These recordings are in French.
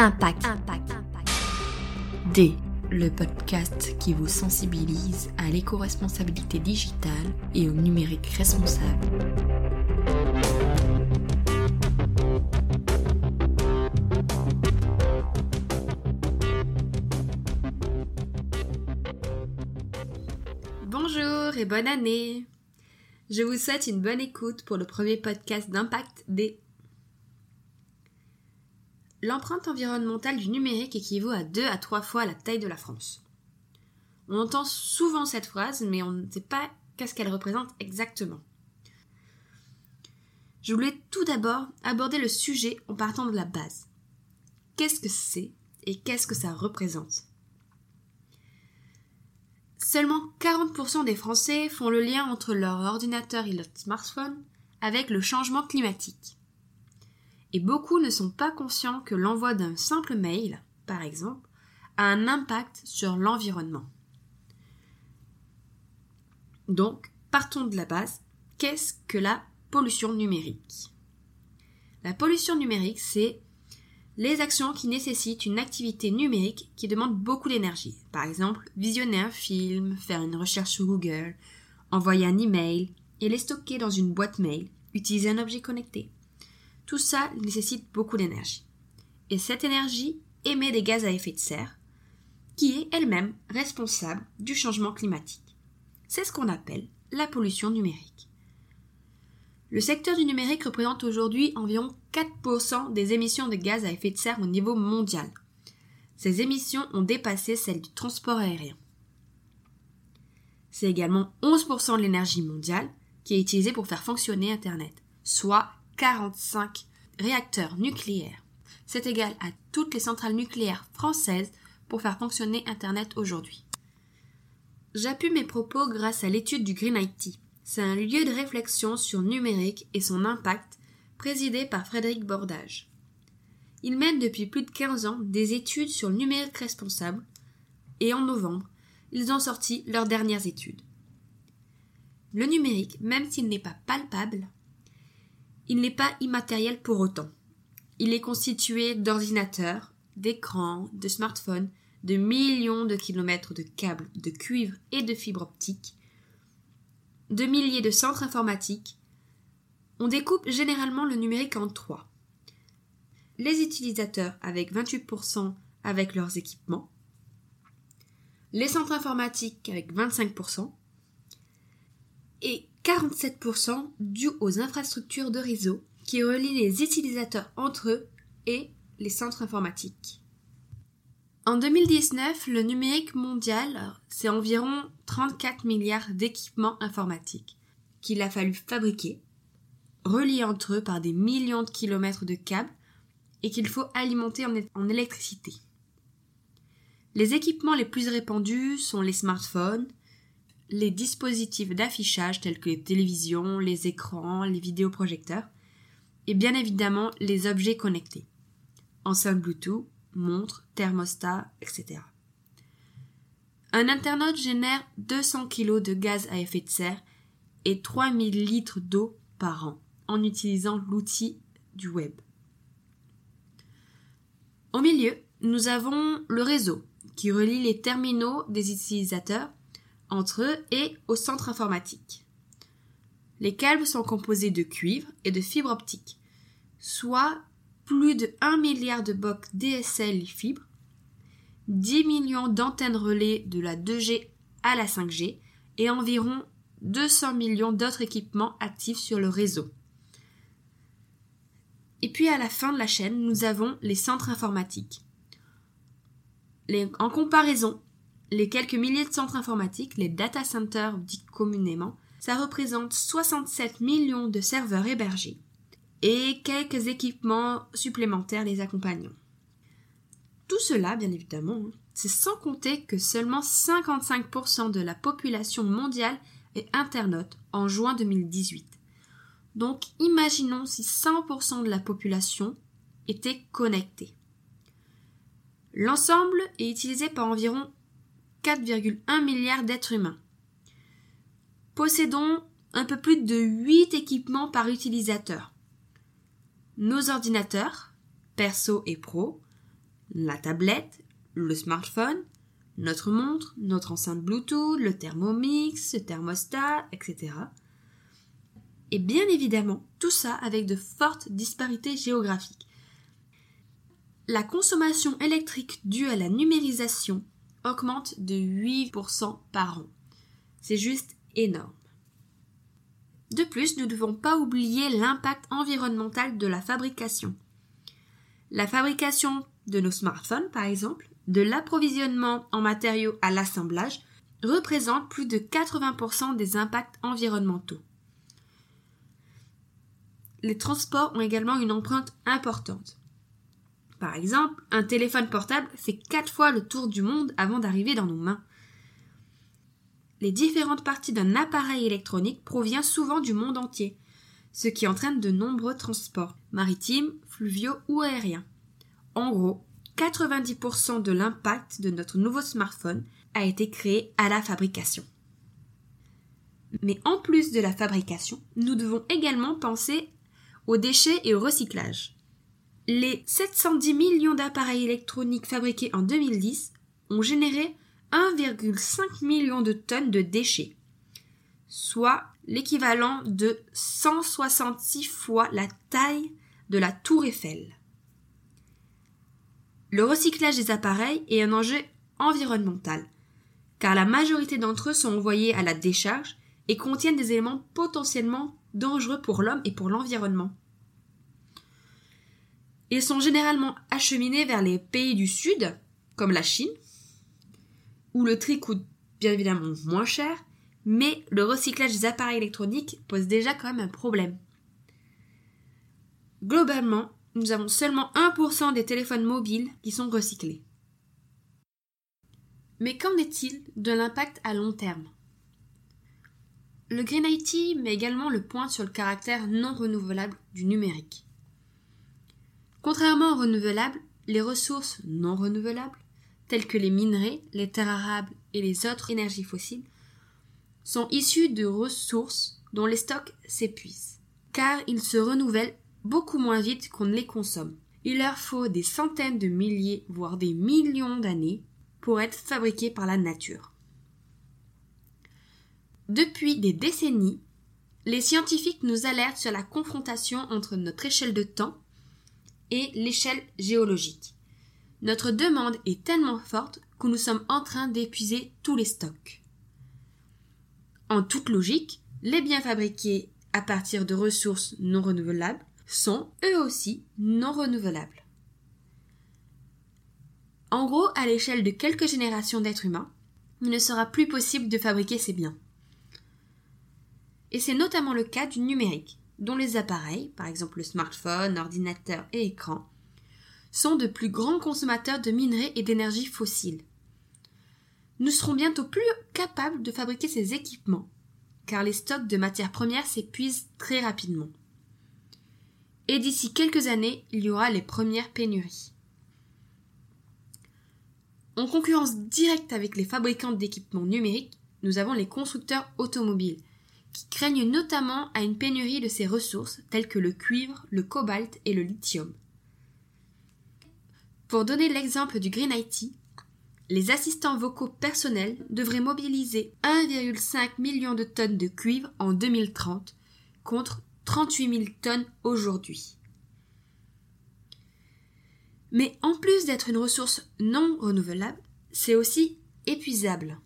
Impact. Impact. D. Le podcast qui vous sensibilise à l'éco-responsabilité digitale et au numérique responsable. Bonjour et bonne année Je vous souhaite une bonne écoute pour le premier podcast d'Impact D. L'empreinte environnementale du numérique équivaut à deux à trois fois la taille de la France. On entend souvent cette phrase, mais on ne sait pas qu'est-ce qu'elle représente exactement. Je voulais tout d'abord aborder le sujet en partant de la base. Qu'est-ce que c'est et qu'est-ce que ça représente? Seulement 40% des Français font le lien entre leur ordinateur et leur smartphone avec le changement climatique et beaucoup ne sont pas conscients que l'envoi d'un simple mail, par exemple, a un impact sur l'environnement. Donc, partons de la base, qu'est-ce que la pollution numérique? La pollution numérique, c'est les actions qui nécessitent une activité numérique qui demande beaucoup d'énergie. Par exemple, visionner un film, faire une recherche sur Google, envoyer un email et les stocker dans une boîte mail, utiliser un objet connecté. Tout ça nécessite beaucoup d'énergie. Et cette énergie émet des gaz à effet de serre, qui est elle-même responsable du changement climatique. C'est ce qu'on appelle la pollution numérique. Le secteur du numérique représente aujourd'hui environ 4% des émissions de gaz à effet de serre au niveau mondial. Ces émissions ont dépassé celles du transport aérien. C'est également 11% de l'énergie mondiale qui est utilisée pour faire fonctionner Internet, soit 45 réacteurs nucléaires. C'est égal à toutes les centrales nucléaires françaises pour faire fonctionner Internet aujourd'hui. J'appuie mes propos grâce à l'étude du Green IT. C'est un lieu de réflexion sur numérique et son impact, présidé par Frédéric Bordage. Il mène depuis plus de 15 ans des études sur le numérique responsable et en novembre, ils ont sorti leurs dernières études. Le numérique, même s'il n'est pas palpable, il n'est pas immatériel pour autant. Il est constitué d'ordinateurs, d'écrans, de smartphones, de millions de kilomètres de câbles, de cuivre et de fibres optiques, de milliers de centres informatiques. On découpe généralement le numérique en trois. Les utilisateurs avec 28% avec leurs équipements, les centres informatiques avec 25%, et 47% dû aux infrastructures de réseau qui relient les utilisateurs entre eux et les centres informatiques. En 2019, le numérique mondial, c'est environ 34 milliards d'équipements informatiques qu'il a fallu fabriquer, reliés entre eux par des millions de kilomètres de câbles et qu'il faut alimenter en électricité. Les équipements les plus répandus sont les smartphones, les dispositifs d'affichage tels que les télévisions, les écrans, les vidéoprojecteurs, et bien évidemment les objets connectés. Enceinte Bluetooth, montres, thermostat, etc. Un internaute génère 200 kg de gaz à effet de serre et 3000 litres d'eau par an en utilisant l'outil du web. Au milieu, nous avons le réseau qui relie les terminaux des utilisateurs entre eux et au centre informatique. Les câbles sont composés de cuivre et de fibres optiques, soit plus de 1 milliard de box DSL fibres, 10 millions d'antennes relais de la 2G à la 5G et environ 200 millions d'autres équipements actifs sur le réseau. Et puis à la fin de la chaîne, nous avons les centres informatiques. en comparaison, les quelques milliers de centres informatiques, les data centers dits communément, ça représente 67 millions de serveurs hébergés et quelques équipements supplémentaires les accompagnant. Tout cela, bien évidemment, hein, c'est sans compter que seulement 55% de la population mondiale est internaute en juin 2018. Donc imaginons si 100% de la population était connectée. L'ensemble est utilisé par environ 4,1 milliards d'êtres humains. Possédons un peu plus de 8 équipements par utilisateur. Nos ordinateurs, perso et pro, la tablette, le smartphone, notre montre, notre enceinte Bluetooth, le thermomix, le thermostat, etc. Et bien évidemment, tout ça avec de fortes disparités géographiques. La consommation électrique due à la numérisation augmente de 8% par an. C'est juste énorme. De plus, nous ne devons pas oublier l'impact environnemental de la fabrication. La fabrication de nos smartphones, par exemple, de l'approvisionnement en matériaux à l'assemblage, représente plus de 80% des impacts environnementaux. Les transports ont également une empreinte importante. Par exemple, un téléphone portable fait 4 fois le tour du monde avant d'arriver dans nos mains. Les différentes parties d'un appareil électronique proviennent souvent du monde entier, ce qui entraîne de nombreux transports, maritimes, fluviaux ou aériens. En gros, 90% de l'impact de notre nouveau smartphone a été créé à la fabrication. Mais en plus de la fabrication, nous devons également penser aux déchets et au recyclage. Les 710 millions d'appareils électroniques fabriqués en 2010 ont généré 1,5 million de tonnes de déchets, soit l'équivalent de 166 fois la taille de la tour Eiffel. Le recyclage des appareils est un enjeu environnemental, car la majorité d'entre eux sont envoyés à la décharge et contiennent des éléments potentiellement dangereux pour l'homme et pour l'environnement. Ils sont généralement acheminés vers les pays du Sud, comme la Chine, où le tri coûte bien évidemment moins cher, mais le recyclage des appareils électroniques pose déjà quand même un problème. Globalement, nous avons seulement 1% des téléphones mobiles qui sont recyclés. Mais qu'en est-il de l'impact à long terme? Le Green IT met également le point sur le caractère non renouvelable du numérique. Contrairement aux renouvelables, les ressources non renouvelables, telles que les minerais, les terres arables et les autres énergies fossiles, sont issues de ressources dont les stocks s'épuisent, car ils se renouvellent beaucoup moins vite qu'on ne les consomme. Il leur faut des centaines de milliers, voire des millions d'années pour être fabriqués par la nature. Depuis des décennies, les scientifiques nous alertent sur la confrontation entre notre échelle de temps et l'échelle géologique. Notre demande est tellement forte que nous sommes en train d'épuiser tous les stocks. En toute logique, les biens fabriqués à partir de ressources non renouvelables sont eux aussi non renouvelables. En gros, à l'échelle de quelques générations d'êtres humains, il ne sera plus possible de fabriquer ces biens. Et c'est notamment le cas du numérique, dont les appareils, par exemple le smartphone, ordinateur et écran, sont de plus grands consommateurs de minerais et d'énergie fossile. Nous serons bientôt plus capables de fabriquer ces équipements, car les stocks de matières premières s'épuisent très rapidement et d'ici quelques années, il y aura les premières pénuries. En concurrence directe avec les fabricants d'équipements numériques, nous avons les constructeurs automobiles, qui craignent notamment à une pénurie de ces ressources telles que le cuivre, le cobalt et le lithium. Pour donner l'exemple du Green IT, les assistants vocaux personnels devraient mobiliser 1,5 million de tonnes de cuivre en 2030 contre 38 000 tonnes aujourd'hui. Mais en plus d'être une ressource non renouvelable, c'est aussi épuisable.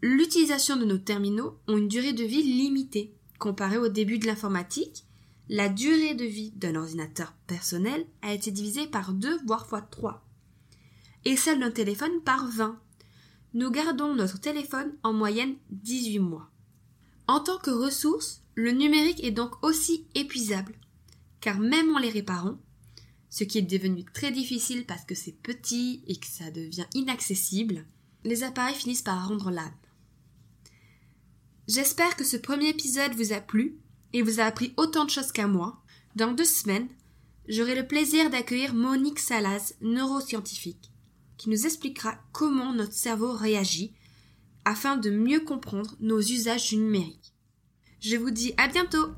L'utilisation de nos terminaux ont une durée de vie limitée. Comparée au début de l'informatique, la durée de vie d'un ordinateur personnel a été divisée par 2 voire fois 3 et celle d'un téléphone par 20. Nous gardons notre téléphone en moyenne 18 mois. En tant que ressource, le numérique est donc aussi épuisable, car même en les réparant, ce qui est devenu très difficile parce que c'est petit et que ça devient inaccessible, les appareils finissent par rendre l'âme. J'espère que ce premier épisode vous a plu et vous a appris autant de choses qu'à moi. Dans deux semaines, j'aurai le plaisir d'accueillir Monique Salas, neuroscientifique, qui nous expliquera comment notre cerveau réagit afin de mieux comprendre nos usages du numérique. Je vous dis à bientôt